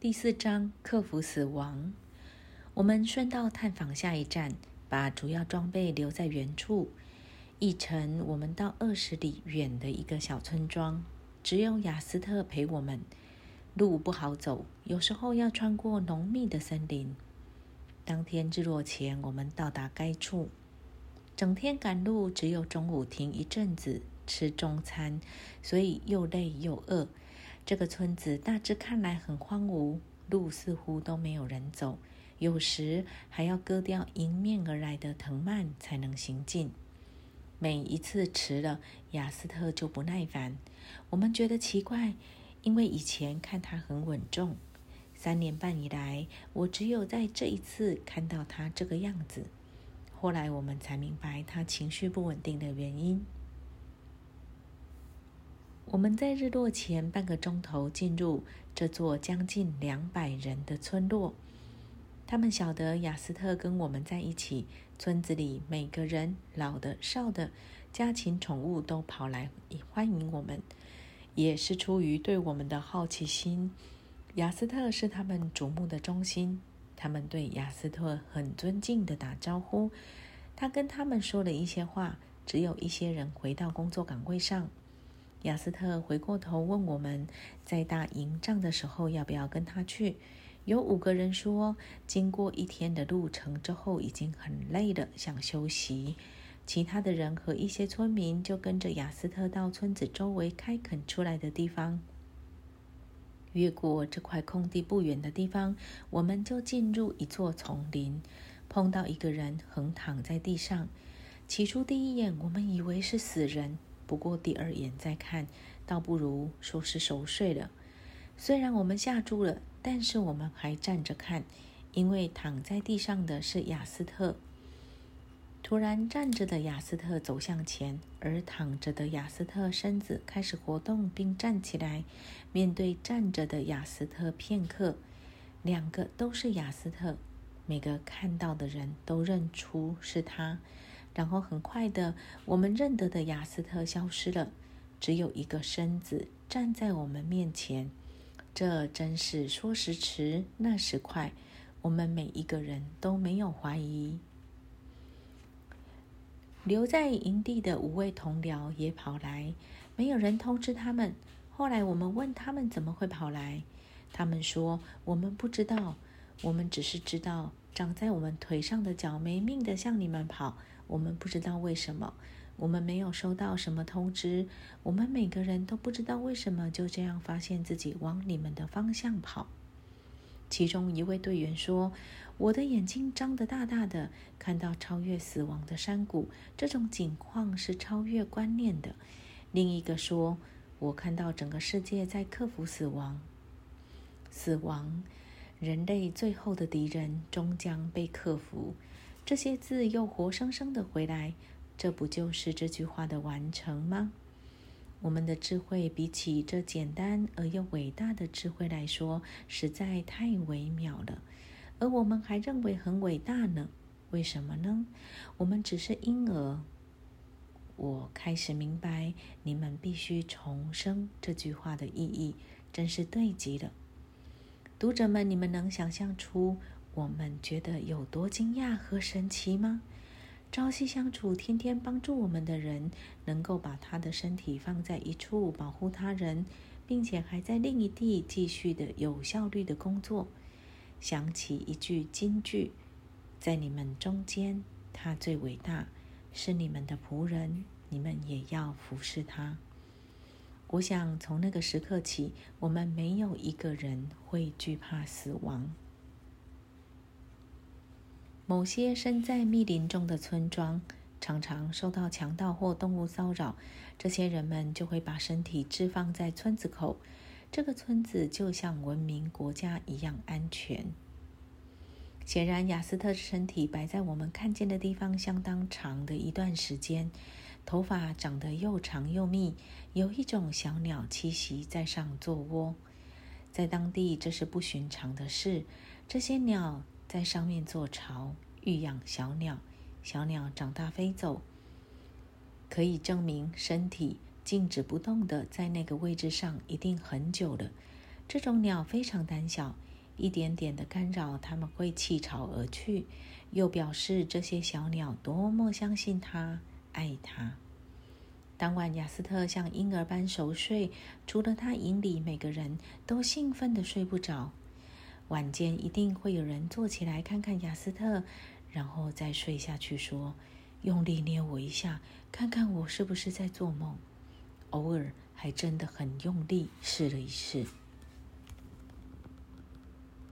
第四章克服死亡。我们顺道探访下一站，把主要装备留在原处。一程，我们到二十里远的一个小村庄，只有雅斯特陪我们。路不好走，有时候要穿过浓密的森林。当天日落前，我们到达该处。整天赶路，只有中午停一阵子吃中餐，所以又累又饿。这个村子大致看来很荒芜，路似乎都没有人走，有时还要割掉迎面而来的藤蔓才能行进。每一次迟了，雅斯特就不耐烦。我们觉得奇怪，因为以前看他很稳重，三年半以来，我只有在这一次看到他这个样子。后来我们才明白他情绪不稳定的原因。我们在日落前半个钟头进入这座将近两百人的村落。他们晓得雅斯特跟我们在一起，村子里每个人，老的、少的，家禽、宠物都跑来欢迎我们，也是出于对我们的好奇心。雅斯特是他们瞩目的中心，他们对雅斯特很尊敬的打招呼。他跟他们说了一些话，只有一些人回到工作岗位上。雅斯特回过头问我们，在打营帐的时候要不要跟他去？有五个人说，经过一天的路程之后已经很累了，想休息。其他的人和一些村民就跟着雅斯特到村子周围开垦出来的地方。越过这块空地不远的地方，我们就进入一座丛林，碰到一个人横躺在地上。起初第一眼，我们以为是死人。不过第二眼再看，倒不如说是熟睡了。虽然我们吓住了，但是我们还站着看，因为躺在地上的是雅斯特。突然，站着的雅斯特走向前，而躺着的雅斯特身子开始活动，并站起来，面对站着的雅斯特片刻。两个都是雅斯特，每个看到的人都认出是他。然后很快的，我们认得的雅斯特消失了，只有一个身子站在我们面前。这真是说时迟，那时快。我们每一个人都没有怀疑。留在营地的五位同僚也跑来，没有人通知他们。后来我们问他们怎么会跑来，他们说我们不知道，我们只是知道长在我们腿上的脚没命的向你们跑。我们不知道为什么，我们没有收到什么通知。我们每个人都不知道为什么就这样发现自己往你们的方向跑。其中一位队员说：“我的眼睛张得大大的，看到超越死亡的山谷，这种景况是超越观念的。”另一个说：“我看到整个世界在克服死亡，死亡，人类最后的敌人终将被克服。”这些字又活生生的回来，这不就是这句话的完成吗？我们的智慧比起这简单而又伟大的智慧来说，实在太微妙了，而我们还认为很伟大呢？为什么呢？我们只是婴儿。我开始明白，你们必须重生这句话的意义，真是对极了。读者们，你们能想象出？我们觉得有多惊讶和神奇吗？朝夕相处、天天帮助我们的人，能够把他的身体放在一处保护他人，并且还在另一地继续的有效率的工作。想起一句金句：在你们中间，他最伟大，是你们的仆人，你们也要服侍他。我想从那个时刻起，我们没有一个人会惧怕死亡。某些身在密林中的村庄，常常受到强盗或动物骚扰。这些人们就会把身体置放在村子口，这个村子就像文明国家一样安全。显然，雅斯特的身体摆在我们看见的地方相当长的一段时间，头发长得又长又密，有一种小鸟栖息在上做窝。在当地，这是不寻常的事。这些鸟。在上面做巢，育养小鸟，小鸟长大飞走，可以证明身体静止不动的在那个位置上一定很久了。这种鸟非常胆小，一点点的干扰，他们会弃巢而去，又表示这些小鸟多么相信他、爱他。当晚，雅斯特像婴儿般熟睡，除了他营里每个人都兴奋的睡不着。晚间一定会有人坐起来看看雅斯特，然后再睡下去，说：“用力捏我一下，看看我是不是在做梦。”偶尔还真的很用力试了一试。